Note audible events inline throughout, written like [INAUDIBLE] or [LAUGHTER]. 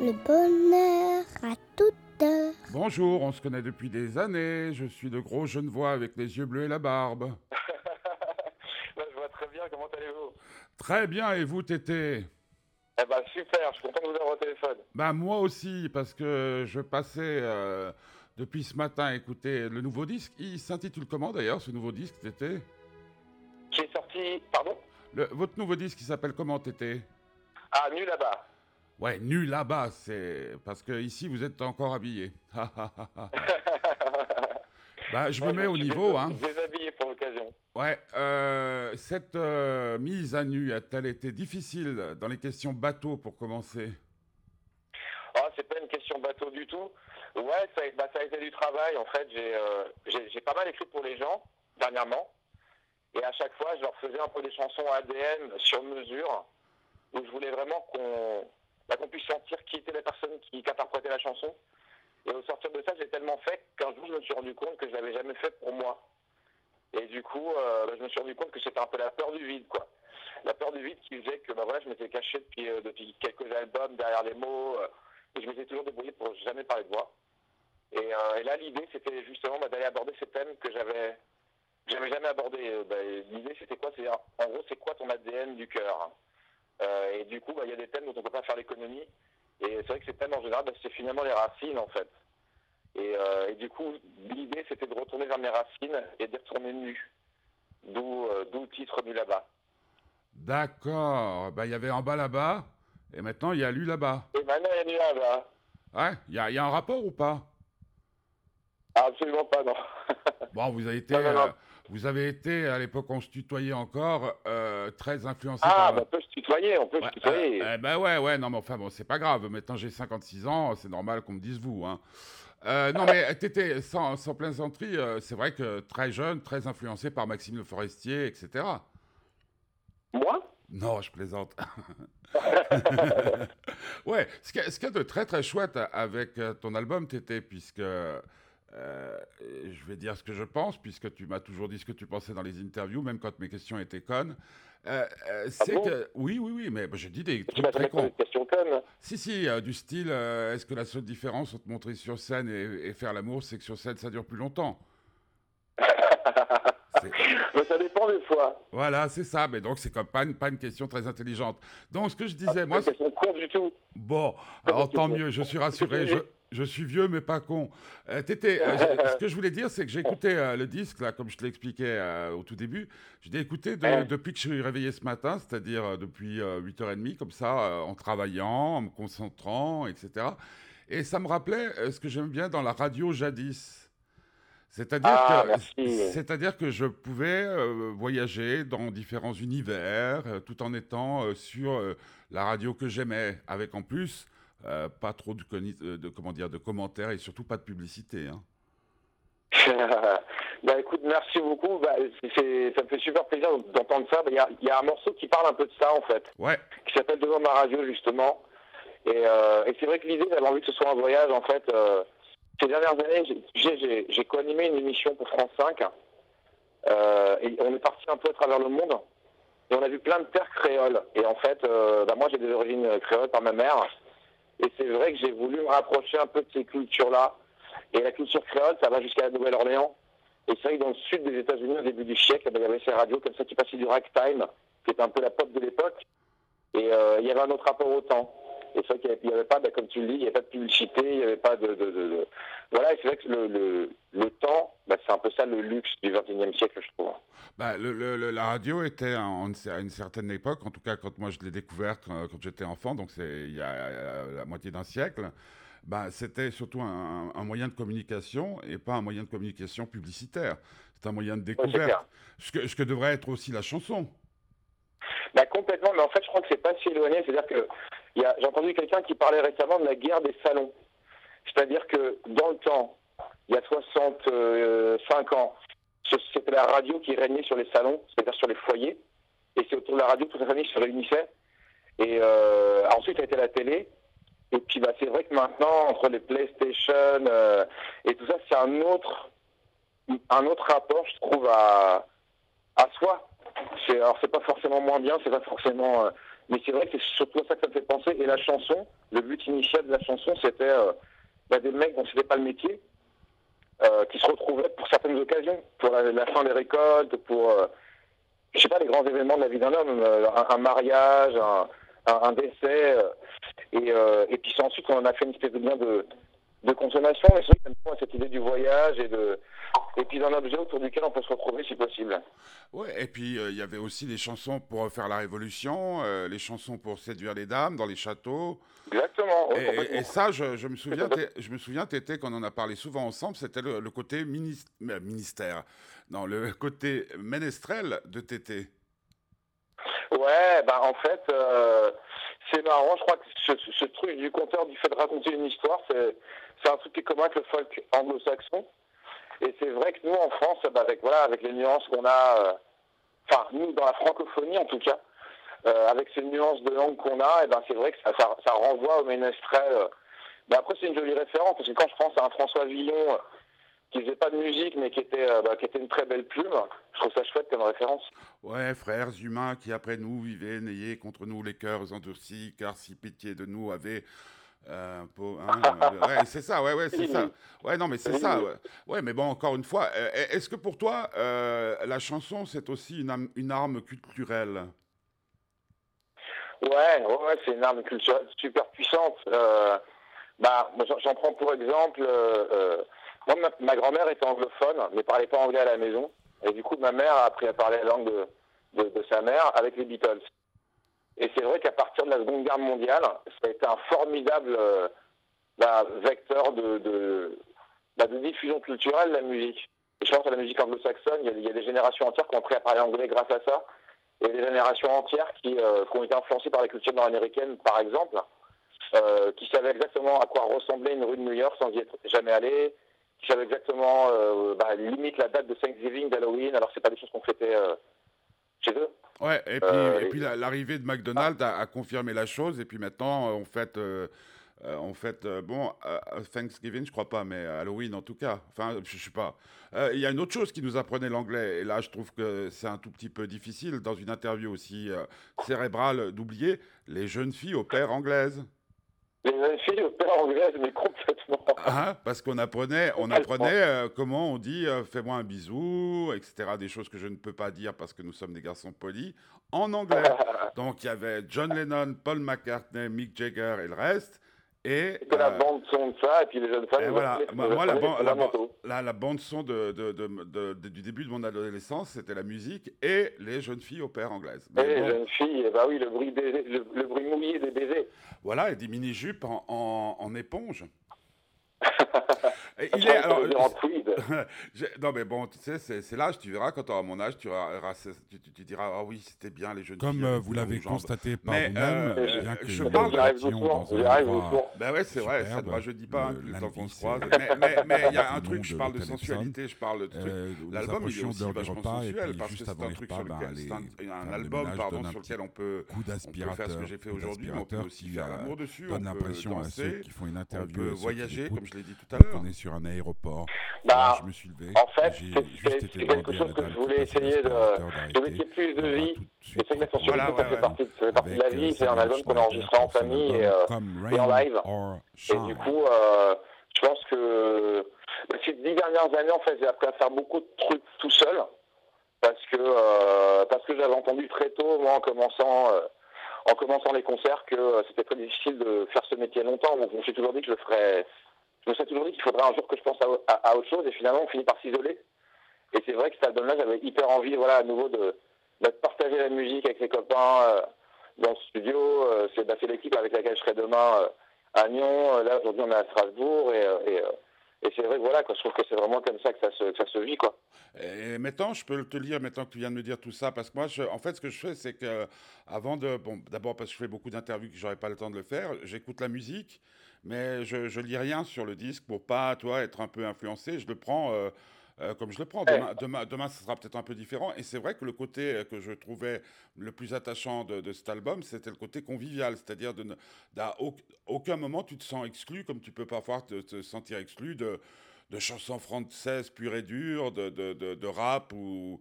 le bonheur à toute heure. Bonjour, on se connaît depuis des années. Je suis de gros Genevois avec les yeux bleus et la barbe. [LAUGHS] Je vois très bien, comment allez-vous? Très bien, et vous, Tété? Eh ben super, je suis content de vous avoir au téléphone. Bah moi aussi, parce que je passais euh, depuis ce matin écouter le nouveau disque. Il s'intitule comment d'ailleurs, ce nouveau disque, Tété? Qui est sorti, pardon? Le- Votre nouveau disque, il s'appelle comment, Tété? Ah, nu là-bas. Ouais, nu là-bas, c'est parce que ici vous êtes encore habillé. [LAUGHS] [LAUGHS] bah, je me Ouais, mets au niveau, hein. Déshabillé pour l'occasion. Ouais, euh, cette euh, mise à nu a-t-elle été difficile dans les questions bateau pour commencer? Ah, c'est pas une question bateau du tout. Ouais, ça, a- bah, ça a été du travail. En fait, j'ai euh, pas mal écrit pour les gens dernièrement. Et à chaque fois, je leur faisais un peu des chansons ADN sur mesure, où je voulais vraiment qu'on bah, qu'on puisse sentir qui était la personne qui, qui interprétait la chanson. Et au sortir de ça, j'ai tellement fait qu'un jour, je me suis rendu compte que je l'avais jamais fait pour moi. Et du coup, euh, bah, je me suis rendu compte que c'était un peu la peur du vide, quoi. La peur du vide qui faisait que bah, voilà, je m'étais caché depuis, euh, depuis quelques albums derrière les mots. euh, et je m'étais toujours débrouillé pour jamais parler de voix. Et, là, l'idée, c'était justement bah, d'aller aborder ces thèmes que j'avais j'avais jamais abordé. L'idée, c'était quoi? C'est en gros, c'est quoi ton ADN du cœur? Et du coup, bah, il y a des thèmes dont on peut pas faire l'économie. Et c'est vrai que ces thèmes, en général, bah, c'est finalement les racines, en fait. Et, euh, et du coup, l'idée, c'était de retourner vers mes racines et d'y retourner nu. D'où euh, d'où le titre du là-bas. D'accord. Bah, il y avait en bas là-bas, et maintenant il y a lui là-bas. Et maintenant, il y a du là-bas. Ouais, il y y a un rapport ou pas? Ah, absolument pas, non. Bon, vous avez [LAUGHS] été, Non, non, non. euh, vous avez été à l'époque on se tutoyait encore, euh, très influencé ah, par. bah, on peut se tutoyer, on peut Ouais, se tutoyer. euh, euh, bah ouais, ouais, non, mais enfin bon, c'est pas grave. Maintenant j'ai 56 ans, c'est normal qu'on me dise vous. Hein. Euh, non, mais [LAUGHS] t'étais sans, sans plaisanterie, euh, c'est vrai que très jeune, très influencé par Maxime Le Forestier, etc. Moi? Non, je plaisante. [LAUGHS] [LAUGHS] ouais, ce qu'il y, y a de très très chouette avec ton album, Tété, puisque euh, je vais dire ce que je pense, puisque tu m'as toujours dit ce que tu pensais dans les interviews, même quand mes questions étaient connes. Euh, euh, c'est bon que oui, oui, oui, mais bah, j'ai dit des Tu trucs très cons. de question conne. Si, si, du style, est-ce que la seule différence entre montrer sur scène et, et faire l'amour, c'est que sur scène, ça dure plus longtemps? [LAUGHS] C'est- Mais ça dépend des fois. Voilà, c'est ça, mais donc c'est comme pas une, pas une question très intelligente. Donc ce que je disais, C'est moi, une question con du tout. Bon, Pas alors tant mieux, je suis rassuré. [LAUGHS] Je, je suis vieux, mais pas con. Euh, Tété, euh, je- ce que je voulais dire, c'est que j'ai écouté euh, le disque, là, comme je te l'expliquais au tout début. Je l'ai écouté de- depuis que je suis réveillé ce matin, c'est-à-dire depuis euh, 8h30, comme ça, en travaillant, en me concentrant, etc. Et ça me rappelait ce que j'aime bien dans la radio jadis. C'est-à-dire Ah, que, que je pouvais euh, voyager dans différents univers, euh, tout en étant euh, sur la radio que j'aimais, avec en plus euh, pas trop de, euh, de comment dire de commentaires et surtout pas de publicité. hein. [LAUGHS] bah écoute, merci beaucoup. Bah, ça me fait super plaisir d'entendre ça. Bah, Il y, a, il y a un morceau qui parle un peu de ça en fait, Ouais, qui s'appelle Devant ma radio justement. Et, euh, et c'est vrai que l'idée d'avoir envie que ce soit un voyage, en fait, euh, ces dernières années, j'ai- co-animé une émission pour France 5. euh, et on est parti un peu à travers le monde. Et on a vu plein de terres créoles. Et en fait, bah, moi j'ai des origines créoles par ma mère. Et c'est vrai que j'ai voulu me rapprocher un peu de ces cultures-là. Et la culture créole, ça va jusqu'à la Nouvelle-Orléans. Et c'est vrai que dans le sud des États-Unis, au début du siècle, ben, il y avait ces radios comme ça qui passaient du ragtime, qui était un peu la pop de l'époque. Et euh, il y avait un autre rapport au temps. Et c'est vrai qu'il n'y avait, pas, ben, comme tu le dis, il n'y avait pas de publicité, il n'y avait pas de, de- de- de- Voilà, et c'est vrai que le, le, le temps, ben, c'est un peu ça le luxe du XXIe siècle, je trouve. bah, le- le- le- la radio était en- à une certaine époque, en tout cas quand moi je l'ai découverte quand, quand j'étais enfant, donc c'est il y a euh, la moitié d'un siècle. Bah, c'était surtout un, un moyen de communication et pas un moyen de communication publicitaire. C'est un moyen de découverte. ce, que, ce que devrait être aussi la chanson. Bah, complètement, mais en fait, je crois que c'est pas si éloigné. C'est-à-dire que j'ai entendu quelqu'un qui parlait récemment de la guerre des salons. C'est-à-dire que dans le temps, il y a 65 ans, c'était la radio qui régnait sur les salons, c'est-à-dire sur les foyers. Et c'est autour de la radio que toute la famille se réunissait. Et euh, ensuite, ça a été la télé. Et puis, bah, c'est vrai que maintenant, entre les PlayStation euh, et tout ça, c'est un autre, un autre rapport, je trouve, à, soi. Alors c'est pas forcément moins bien, c'est pas forcément, euh, mais c'est vrai que c'est surtout ça que ça me fait penser. Et la chanson, le but initial de la chanson, c'était euh, bah, des mecs dont c'était pas le métier, euh, qui se retrouvaient pour certaines occasions, pour la, fin des récoltes, pour euh, je sais pas les grands événements de la vie d'un homme, euh, un, mariage, un, un, décès, et, et puis ensuite qu'on en a fait une espèce de bien de, de consommation. Mais c'est cette idée du voyage et de et puis d'un objet autour duquel on peut se retrouver si possible. Ouais, et puis euh, il y avait aussi les chansons pour faire la révolution, euh, les chansons pour séduire les dames dans les châteaux. Exactement. ouais, Et, ça, je, je me souviens, je me souviens, Tété, qu'on en a parlé souvent ensemble, c'était le, le côté euh, ministère, non, le côté ménestrel de Tété. Ouais, bah en fait, euh, c'est marrant. Je crois que ce, truc du conteur, du fait de raconter une histoire, c'est c'est un truc qui est commun avec le folk anglo-saxon. Et c'est vrai que nous, en France, bah, avec voilà, avec les nuances qu'on a, euh, enfin nous dans la francophonie en tout cas, euh, avec ces nuances de langue qu'on a, et ben c'est vrai que ça, ça, renvoie au ménestrel. euh. Mais après, c'est une jolie référence parce que quand je pense à un François Villon qui faisait pas de musique, mais qui était, bah, qui était une très belle plume, je trouve ça chouette comme référence. Ouais, frères humains qui après nous vivaient, n'ayez contre nous les cœurs endurcis, car si pitié de nous avait euh, hein, ouais, c'est ça, ouais, ouais, c'est ça. Ouais, non, mais c'est ça. Ouais. Mais bon, encore une fois, euh, est-ce que pour toi, euh, la chanson, c'est aussi une, une arme culturelle? Ouais, ouais, c'est une arme culturelle super puissante. Bah, j'en- prends pour exemple. moi, ma, grand-mère était anglophone, mais parlait pas anglais à la maison. Et du coup, ma mère a appris à parler la langue de, de sa mère avec les Beatles. Et c'est vrai qu'à partir de la Seconde Guerre mondiale, ça a été un formidable euh, bah, vecteur de, de, bah, de diffusion culturelle de la musique. Et je pense à la musique anglo-saxonne, il y, a, des générations entières qui ont appris à parler anglais grâce à ça. Et des générations entières qui, euh, qui ont été influencées par la culture nord-américaine, par exemple, euh, qui savaient exactement à quoi ressemblait une rue de New York sans y être jamais allé, qui savaient exactement, bah, limite la date de Thanksgiving, d'Halloween, alors c'est pas des choses qu'on fêtait chez eux. Ouais, et puis, Euh, et puis l'arrivée de McDonald's a, a confirmé la chose, et puis maintenant, euh, on fête, euh, euh, on fête euh, bon, Thanksgiving, je crois pas, mais Halloween en tout cas. Enfin, je sais pas. Il y a une autre chose qui nous apprenait l'anglais, et là, je trouve que c'est un tout petit peu difficile, dans une interview aussi cérébrale, d'oublier les jeunes filles au père anglaises. Les jeunes filles au père anglaise, mais complètement. Hein, parce qu'on apprenait, on apprenait euh, comment on dit euh, fais-moi un bisou, etc. Des choses que je ne peux pas dire parce que nous sommes des garçons polis en anglais. [LAUGHS] Donc il y avait John Lennon, Paul McCartney, Mick Jagger et le reste. Et que la euh, bande son de ça, et puis les jeunes femmes. et voilà, apprenaient- moi, la, ban- la, bande son de, du début de mon adolescence, c'était la musique et les jeunes filles au père anglaises. Et Mais les jeunes filles, eh bah oui, le bruit, le, le bruit mouillé des baisers. voilà, et des mini-jupes en, en- en éponge. [LAUGHS] Il est, veut alors, [LAUGHS] non mais bon, tu sais, c'est c'est l'âge, tu verras quand tu auras mon âge, tu, auras- tu, tu- tu diras, ah oui, c'était bien les jeunes Comme filles euh, vous l'avez constaté par Mais, vous-même, euh, bien je que nous parle- doucement. Ben ouais, c'est vrai, ça ne rajeunit pas hein, le- le temps qu'on se croise. Mais il y a [LAUGHS] un truc, je de parle de sensualité, je parle de. Euh, L'album, il est aussi de vachement sensuel parce que c'est un truc sur lequel, un, album, pardon, sur lequel on peut, coup on peut faire ce que j'ai fait coup aujourd'hui, mais on peut d'aspirateur aussi faire euh, l'amour dessus, on donne peut l'impression à ceux danser, qui font une on interview, peut à ceux qui voyager, comme je l'ai dit tout à euh, l'heure. Sur un aéroport. Bah, Moi, je me suis levé. en fait, c'est- quelque chose que je voulais essayer de- mettre plus de vie. Et c'est que ouais, ça fait partie, de la vie. euh, C'est un Samuel album qu'on Schneider enregistrera en famille et, euh, et en live. Et du coup, euh, je pense que ces dix dernières années, en fait, j'ai appris à faire beaucoup de trucs tout seul. Parce que, euh, parce que j'avais entendu très tôt, moi, en commençant, euh, en commençant les concerts, que euh, c'était très difficile de faire ce métier longtemps. Donc, je me suis toujours dit que je le ferais. Je me suis toujours dit qu'il faudrait un jour que je pense à, autre chose. Et finalement, on finit par s'isoler. Et c'est vrai que cet album-là, j'avais hyper envie, voilà, à nouveau de, partager la musique avec les copains euh, dans le studio. Euh, c'est bah, l'équipe avec laquelle je serai demain euh, à Nyon. Euh, Là, aujourd'hui, on est à Strasbourg. Et, c'est vrai que voilà, je trouve que c'est vraiment comme ça que ça se, vit. Quoi. Et maintenant, je peux te lire maintenant que tu viens de me dire tout ça, parce que moi, je- en fait, ce que je fais, c'est que avant de, d'abord parce que je fais beaucoup d'interviews que j'aurais pas le temps de le faire, j'écoute la musique, mais je, je lis rien sur le disque pour pas, toi, être un peu influencé. Je le prends euh, euh, comme je le prends. Demain, demain, demain, ce sera peut-être un peu différent. Et c'est vrai que le côté euh, que je trouvais le plus attachant de, de cet album, c'était le côté convivial, c'est-à-dire de d'à au- aucun moment tu te sens exclu, comme tu peux parfois te, te sentir exclu de de chansons françaises pures et dures, de, de, rap ou,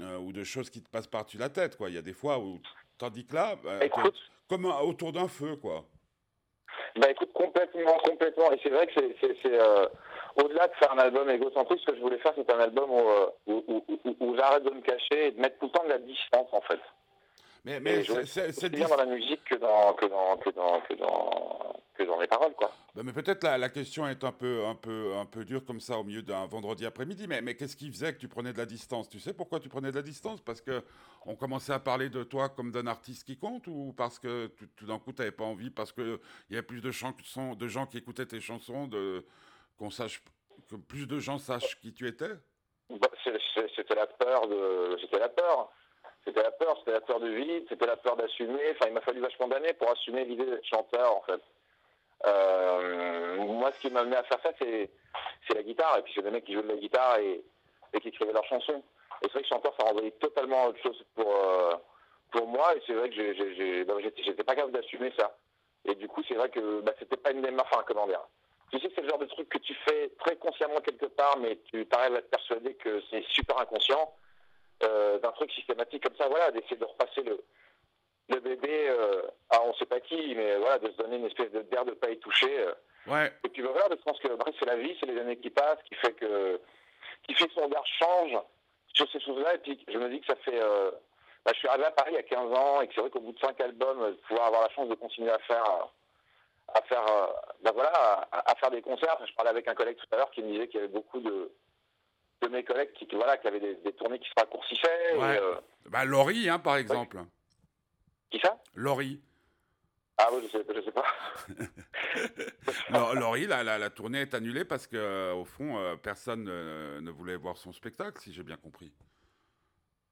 euh, ou de choses qui te passent par-dessus la tête, quoi. Il y a des fois où, tandis que là, bah, Écoute. comme un- autour d'un feu, quoi. Bah écoute, complètement, complètement. Et c'est vrai que c'est, euh, au-delà de faire un album égocentrique, ce que je voulais faire, c'est un album où, euh, où, où- j'arrête de me cacher et de mettre tout le temps de la distance, en fait. Mais, mais c'est- bien dans la musique que dans, que dans, que dans, que dans, que dans les paroles, quoi. Bah, mais peut-être la, la question est un peu, un, peu, un peu dure comme ça au milieu d'un vendredi après-midi. Mais, mais qu'est-ce qui faisait que tu prenais de la distance? Tu sais pourquoi tu prenais de la distance? Parce que on commençait à parler de toi comme d'un artiste qui compte ou parce que tout, tout d'un coup tu n'avais pas envie Parce qu'il y avait plus de, chansons, de gens qui écoutaient tes chansons, de, qu'on sache, que plus de gens sachent qui tu étais? Bah, c'était la peur de, c'était la peur. C'était la peur, c'était la peur du vide, c'était la peur d'assumer. Enfin, il m'a fallu vachement d'années pour assumer l'idée d'être chanteur, en fait. Euh, moi, ce qui m'a amené à faire ça, c'est, la guitare. Et puis, c'est des mecs qui jouent de la guitare et, qui écrivaient leurs chansons. Et c'est vrai que chanteur, ça renvoyait totalement autre chose pour, euh, pour moi. Et c'est vrai que j'ai, j'ai, j'ai- j'étais, pas capable d'assumer ça. Et du coup, c'est vrai que bah, c'était pas une démarche, enfin, comment dire. Tu sais, c'est le genre de truc que tu fais très consciemment quelque part, mais tu arrives à te persuader que c'est super inconscient. Euh, d'un truc systématique comme ça, voilà, d'essayer de repasser le, le bébé euh, à on sait pas qui, mais voilà, de se donner une espèce d'air de pas y toucher. euh. Ouais, Et puis ben, voilà, je pense que après, c'est la vie, c'est les années qui passent, qui fait que qui fait que son regard change sur ces choses-là. Et puis je me dis que ça fait. euh, bah, je suis arrivé à Paris il y a 15 ans et que c'est vrai qu'au bout de 5 albums, euh, pouvoir avoir la chance de continuer à faire. euh, à faire, ben voilà, à, à faire des concerts. Je parlais avec un collègue tout à l'heure qui me disait qu'il y avait beaucoup de, de mes collègues qui, voilà, qui avaient des, des tournées qui se raccourcissaient. Ouais. Et, bah, Laurie, hein, par exemple. Qui ça? Laurie. Ah oui, je sais, je sais pas. [LAUGHS] Lau- Laurie, la, la, la tournée est annulée parce que, euh, au fond, euh, personne ne- ne voulait voir son spectacle, si j'ai bien compris.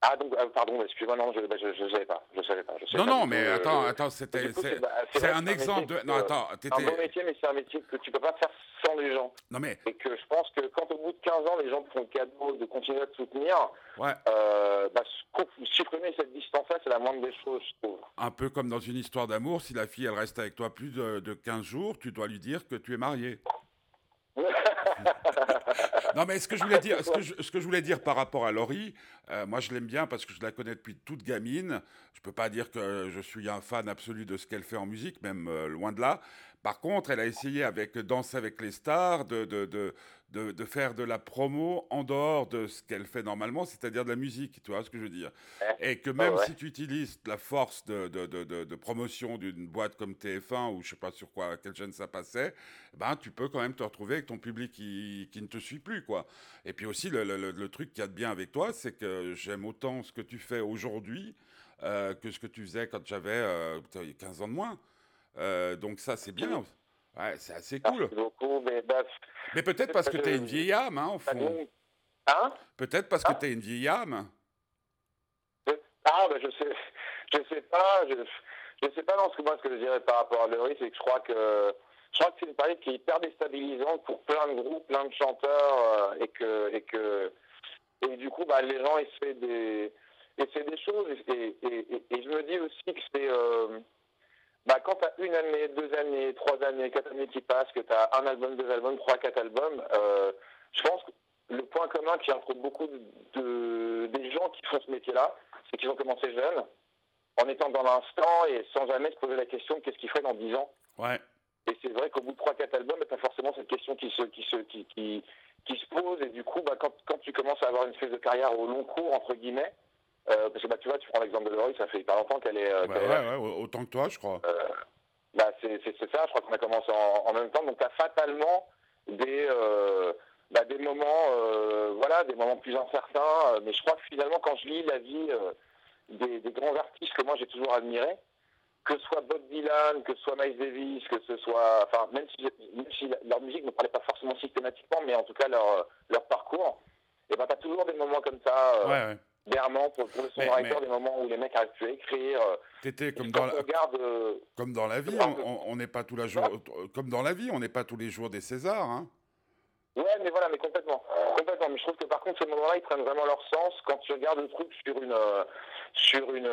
Ah donc, euh, pardon, excuse-moi, non, je ne je, je savais pas. Je savais pas. Je Non, pas non, mais euh, attends, attends, c'était, c'est, bah, c'est un exemple de. Non, attends, un bon t'étais. métier, mais c'est un métier que tu peux pas faire sans les gens. Non, mais, Et que je pense que quand au bout de 15 ans, les gens te font le cadeau de continuer à te soutenir, ouais, euh, bah, supprimer cette distance-là, c'est la moindre des choses, je trouve. un peu comme dans une histoire d'amour, si la fille, elle reste avec toi plus de, de 15 jours, tu dois lui dire que tu es marié. [LAUGHS] Non, mais ce que je voulais dire, ce que je, ce que je voulais dire par rapport à Laurie, euh, moi je l'aime bien parce que je la connais depuis toute gamine. Je peux pas dire que je suis un fan absolu de ce qu'elle fait en musique, même euh, loin de là. Par contre, elle a essayé avec Danse avec les stars de, de, de, de, de faire de la promo en dehors de ce qu'elle fait normalement, c'est-à-dire de la musique, tu vois ce que je veux dire. Et que même ouais. si tu utilises la force de, de, de, promotion d'une boîte comme TF1 ou je sais pas sur quoi, quelle chaîne ça passait, ben tu peux quand même te retrouver avec ton public qui, qui ne te suit plus, quoi. Et puis aussi, le, le, le- truc qu'il y a de bien avec toi, c'est que j'aime autant ce que tu fais aujourd'hui euh, que ce que tu faisais quand j'avais euh, putain, il y a 15 ans de moins. Euh, donc ça, c'est bien. Ouais, c'est assez cool. Merci beaucoup, mais bah, Mais peut-être parce que tu as une vieille âme, hein, au ça fond. Hein? Peut-être parce que Ah. tu as une vieille âme. Ah, bah, je sais, je sais pas, je, je sais pas, non, ce que moi, ce que je dirais par rapport à Laurie, c'est que je crois que, je crois que c'est une période qui est hyper déstabilisante pour plein de groupes, plein de chanteurs, euh, et que, et que, et du coup, bah, les gens essaient des, essaient des choses, et, et, et, et je me dis aussi que c'est, euh, bah, quand t'as une année, deux années, trois années, quatre années qui passent, que t'as un album, deux albums, trois, quatre albums, euh, je pense que le point commun qui entre beaucoup de, de- des gens qui font ce métier-là, c'est qu'ils ont commencé jeunes, en étant dans l'instant et sans jamais se poser la question de qu'est-ce qu'ils feraient dans 10 ans. Ouais. Et c'est vrai qu'au bout de 3-4 albums, tu as forcément cette question qui se, qui se, qui, qui, qui se pose. Et du coup, bah, quand, quand tu commences à avoir une espèce de carrière au long cours, entre guillemets, euh, parce que bah, tu vois, tu prends l'exemple de Laurie, ça fait hyper longtemps qu'elle est, euh, là. ouais, ouais, autant que toi, je crois. Bah, c'est ça, je crois qu'on a commencé en, en même temps. Donc, tu as fatalement des, euh, bah, des moments, euh, voilà, des moments plus incertains. Euh, Mais je crois que finalement, quand je lis la vie euh, des, des grands artistes que moi j'ai toujours admirés, que ce soit Bob Dylan, que ce soit Miles Davis, que ce soit, enfin, même si, même si leur musique ne parlait pas forcément systématiquement, mais en tout cas leur, leur parcours, et ben, tu as toujours des moments comme ça, euh, Ouais, ouais. D'errement pour, pour le songwriter, mais- des moments où les mecs arrivent plus à écrire. euh, T'étais et comme dans, la, regarde, euh, comme dans la vie, on- n'est pas tous les jours, comme dans la vie, on n'est pas tous les jours des Césars, hein. Ouais, mais voilà, mais complètement. Complètement. Mais je trouve que par contre, ces moments-là, ils prennent vraiment leur sens quand tu regardes le truc sur une. euh, sur une.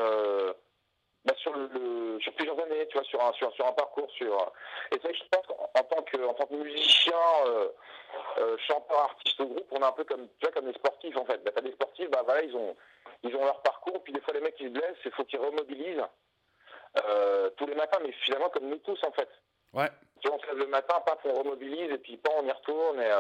Euh, bah, sur le, sur plusieurs années, tu vois, sur un, sur, sur un parcours. Sur, et ça, je pense qu'en tant que, en tant que musicien, euh, euh, chanteur, artiste au groupe, on est un peu comme, tu vois, comme les sportifs, en fait. Bah, t'as des sportifs, bah, voilà, ils ont, ils ont leur parcours, puis des fois, les mecs, ils se blessent, il faut qu'ils remobilisent euh, tous les matins, mais finalement, comme nous tous, en fait. Ouais. Tu vois, on se lève le matin, paf, on remobilise, et puis, pas, on y retourne, et...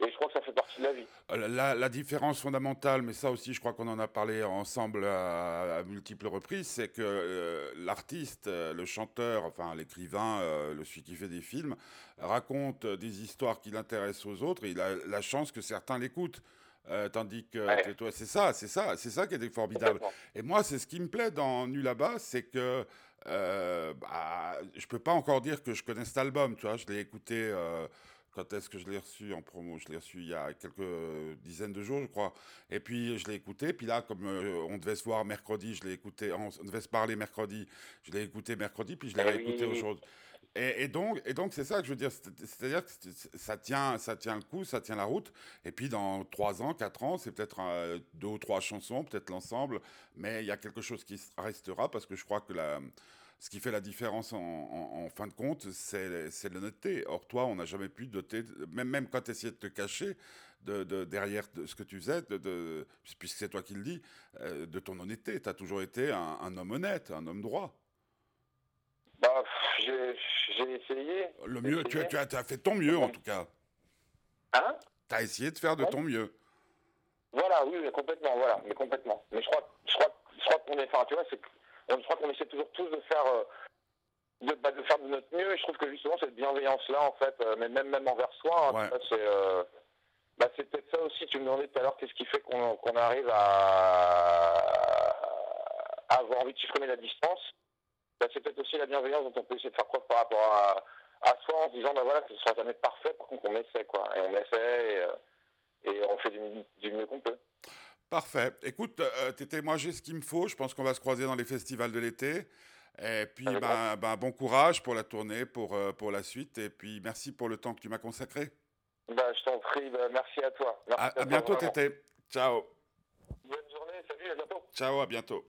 Et je crois que ça fait partie de la vie. Euh, la, la différence fondamentale, mais ça aussi, je crois qu'on en a parlé ensemble à, à multiples reprises, c'est que euh, l'artiste, euh, le chanteur, enfin l'écrivain, euh, le celui qui fait des films, raconte des histoires qui l'intéressent aux autres et il a la chance que certains l'écoutent. Euh, tandis que Ouais. toi, c'est ça, c'est ça, c'est ça qui est formidable. Et moi, c'est ce qui me plaît dans Nu là-bas, c'est que bah, je peux pas encore dire que je connais cet album, tu vois. Je l'ai écouté. Quand est-ce que je l'ai reçu en promo? Je l'ai reçu il y a quelques dizaines de jours, je crois. Et puis je l'ai écouté. Puis là, comme euh, on devait se voir mercredi, je l'ai écouté. On, on devait se parler mercredi. Je l'ai écouté mercredi, puis je l'ai Eh réécouté aujourd'hui. Et, et donc, et donc c'est ça que je veux dire. C'est- C'est-à-dire que ça tient, ça tient le coup, ça tient la route. Et puis dans trois ans, quatre ans, c'est peut-être deux ou trois chansons, peut-être l'ensemble, mais il y a quelque chose qui restera parce que je crois que la, ce qui fait la différence en, en- en fin de compte, c'est l'honnêteté. Or, toi, on n'a jamais pu doter, même, même quand tu essayais de te cacher de, de- derrière de ce que tu faisais, de, puisque c'est toi qui le dis, euh, de ton honnêteté. Tu as toujours été un, un homme honnête, un homme droit. Bah, j'ai essayé. Le mieux, tu, as- essayé. tu as, tu as fait ton mieux en tout cas. Hein? Tu as essayé de faire de ton mieux. Voilà, oui, mais complètement, voilà, mais complètement. Mais je crois, je crois, je crois qu'on est, enfin, tu vois, c'est, que- on- je crois qu'on essaie toujours tous de faire, euh, de, bah, de faire de notre mieux. Et je trouve que justement cette bienveillance-là, en fait, euh, mais même, même envers soi, hein, Ouais. c'est, euh, bah, c'est peut-être ça aussi. Tu me demandais tout à l'heure qu'est-ce qui fait qu'on, arrive à, à avoir envie de supprimer la distance. Bah, c'est peut-être aussi la bienveillance dont on peut essayer de faire preuve par rapport à, à soi en se disant, bah voilà, que ce sera jamais parfait, par contre on essaie, quoi. Et on essaie, et, et on fait du, du mieux qu'on peut. Parfait. Écoute, euh, Tété, moi j'ai ce qu'il me faut. Je pense qu'on va se croiser dans les festivals de l'été. Et puis, ben, ben, bon courage pour la tournée, pour, euh, pour la suite. Et puis, merci pour le temps que tu m'as consacré. Bah, je t'en prie, bah, merci à toi. Merci À, à toi, bientôt. Tété. Ciao. Bonne journée, salut, à bientôt. Ciao, à bientôt.